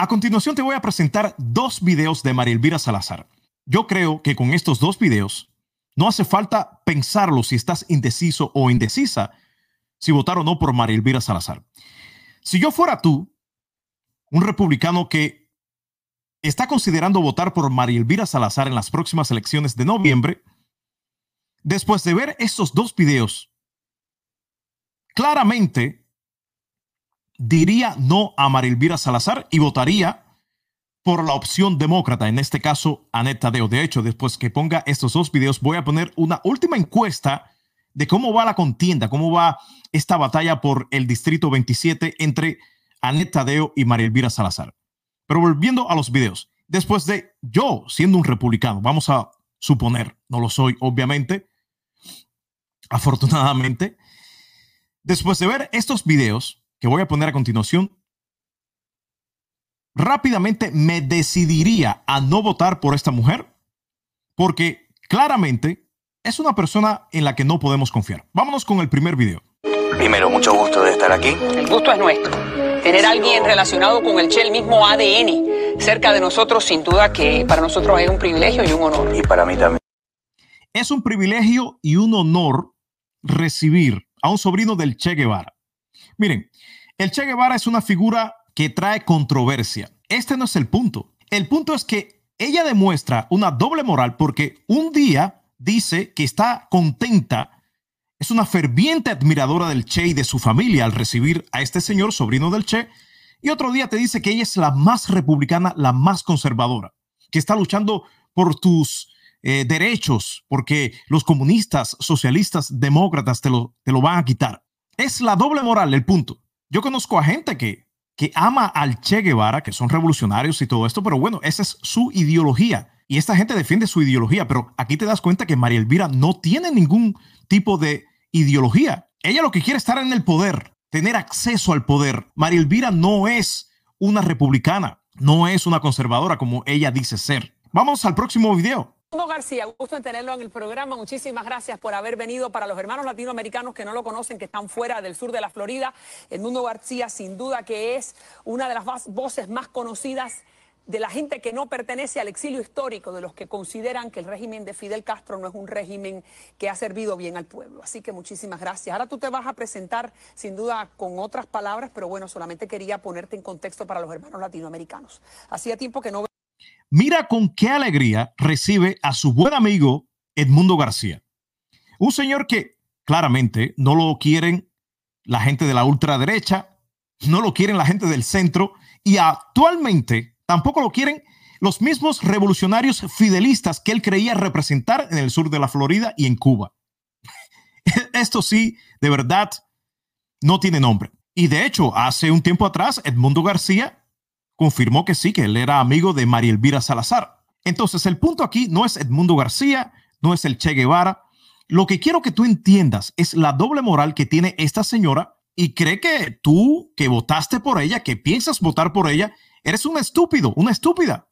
A continuación te voy a presentar dos videos de María Elvira Salazar. Yo creo que con estos dos videos no hace falta pensarlo si estás indeciso o indecisa si votar o no por María Elvira Salazar. Si yo fuera tú, un republicano que está considerando votar por María Elvira Salazar en las próximas elecciones de noviembre, después de ver estos dos videos, claramente diría no a María Elvira Salazar y votaría por la opción demócrata, en este caso Anet Tadeo. De hecho, después que ponga estos dos videos, voy a poner una última encuesta de cómo va la contienda, cómo va esta batalla por el Distrito 27 entre Anet Tadeo y María Elvira Salazar. Pero volviendo a los videos, después de yo siendo un republicano, vamos a suponer, no lo soy obviamente, afortunadamente, después de ver estos videos que voy a poner a continuación, rápidamente me decidiría a no votar por esta mujer porque claramente es una persona en la que no podemos confiar. Vámonos con el primer video. Primero, mucho gusto de estar aquí. El gusto es nuestro. Tener a alguien relacionado con el Che, el mismo ADN, cerca de nosotros, sin duda que para nosotros es un privilegio y un honor. Y para mí también. Es un privilegio y un honor recibir a un sobrino del Che Guevara. Miren, el Che Guevara es una figura que trae controversia. Este no es el punto. El punto es que ella demuestra una doble moral porque un día dice que está contenta es una ferviente admiradora del Che y de su familia al recibir a este señor, sobrino del Che, y otro día te dice que ella es la más republicana, la más conservadora, que está luchando por tus eh, derechos, porque los comunistas, socialistas, demócratas te lo, te lo van a quitar. Es la doble moral el punto. Yo conozco a gente que, que ama al Che Guevara, que son revolucionarios y todo esto, pero bueno, esa es su ideología. Y esta gente defiende su ideología, pero aquí te das cuenta que María Elvira no tiene ningún tipo de ideología. Ella lo que quiere es estar en el poder, tener acceso al poder. María Elvira no es una republicana, no es una conservadora como ella dice ser. Vamos al próximo video. Mundo García, gusto en tenerlo en el programa. Muchísimas gracias por haber venido. Para los hermanos latinoamericanos que no lo conocen, que están fuera del sur de la Florida, Edmundo García sin duda que es una de las voces más conocidas de la gente que no pertenece al exilio histórico, de los que consideran que el régimen de Fidel Castro no es un régimen que ha servido bien al pueblo. Así que muchísimas gracias. Ahora tú te vas a presentar sin duda con otras palabras, pero bueno, solamente quería ponerte en contexto para los hermanos latinoamericanos. Hacía tiempo que no... Mira con qué alegría recibe a su buen amigo Edmundo García. Un señor que claramente no lo quieren la gente de la ultraderecha, no lo quieren la gente del centro y actualmente Tampoco lo quieren los mismos revolucionarios fidelistas que él creía representar en el sur de la Florida y en Cuba. Esto sí, de verdad, no tiene nombre. Y de hecho, hace un tiempo atrás, Edmundo García confirmó que sí, que él era amigo de María Elvira Salazar. Entonces, el punto aquí no es Edmundo García, no es el Che Guevara. Lo que quiero que tú entiendas es la doble moral que tiene esta señora y cree que tú, que votaste por ella, que piensas votar por ella, Eres un estúpido, una estúpida,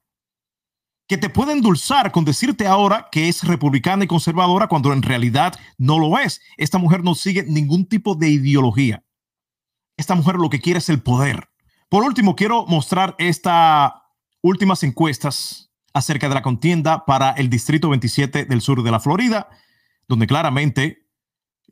que te puede endulzar con decirte ahora que es republicana y conservadora cuando en realidad no lo es. Esta mujer no sigue ningún tipo de ideología. Esta mujer lo que quiere es el poder. Por último, quiero mostrar estas últimas encuestas acerca de la contienda para el Distrito 27 del sur de la Florida, donde claramente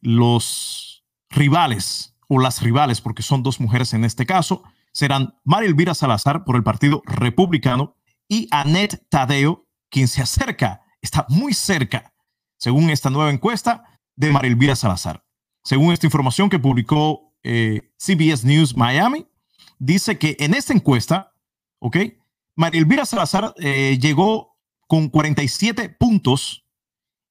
los rivales o las rivales, porque son dos mujeres en este caso, serán María Elvira Salazar por el Partido Republicano y Annette Tadeo, quien se acerca, está muy cerca, según esta nueva encuesta, de María Salazar. Según esta información que publicó eh, CBS News Miami, dice que en esta encuesta, ¿ok? María Elvira Salazar eh, llegó con 47 puntos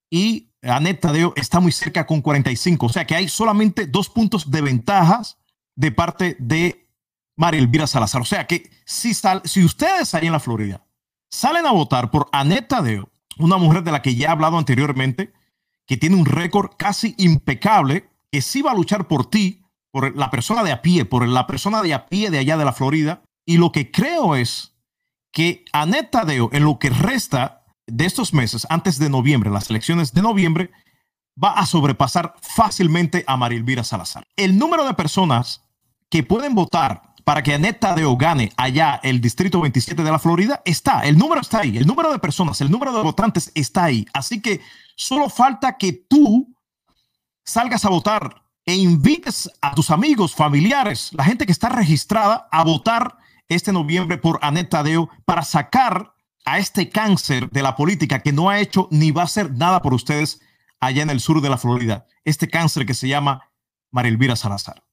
y Annette Tadeo está muy cerca con 45. O sea que hay solamente dos puntos de ventajas de parte de María Elvira Salazar. O sea que si, sal, si ustedes ahí en la Florida salen a votar por Annette Tadeo, una mujer de la que ya he hablado anteriormente, que tiene un récord casi impecable, que sí va a luchar por ti, por la persona de a pie, por la persona de a pie de allá de la Florida. Y lo que creo es que Annette Tadeo, en lo que resta de estos meses, antes de noviembre, las elecciones de noviembre, va a sobrepasar fácilmente a María Elvira Salazar. El número de personas que pueden votar para que Annette Tadeo gane allá el distrito 27 de la Florida está. El número está ahí. El número de personas, el número de votantes está ahí. Así que solo falta que tú salgas a votar e invites a tus amigos, familiares, la gente que está registrada a votar este noviembre por Annette Tadeo para sacar a este cáncer de la política que no ha hecho ni va a hacer nada por ustedes allá en el sur de la Florida. Este cáncer que se llama María Elvira Salazar.